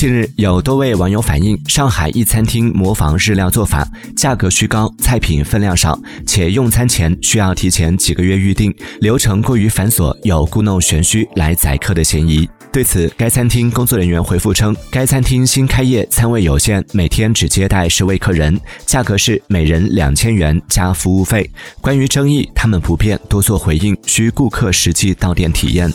近日有多位网友反映上海一餐厅模仿日料做法价格虚高菜品分量少且用餐前需要提前几个月预定流程过于繁琐有故弄玄虚来宰客的嫌疑。对此该餐厅工作人员回复称该餐厅新开业餐位有限每天只接待十位客人价格是每人两千元加服务费。关于争议他们不便多做回应需顾客实际到店体验。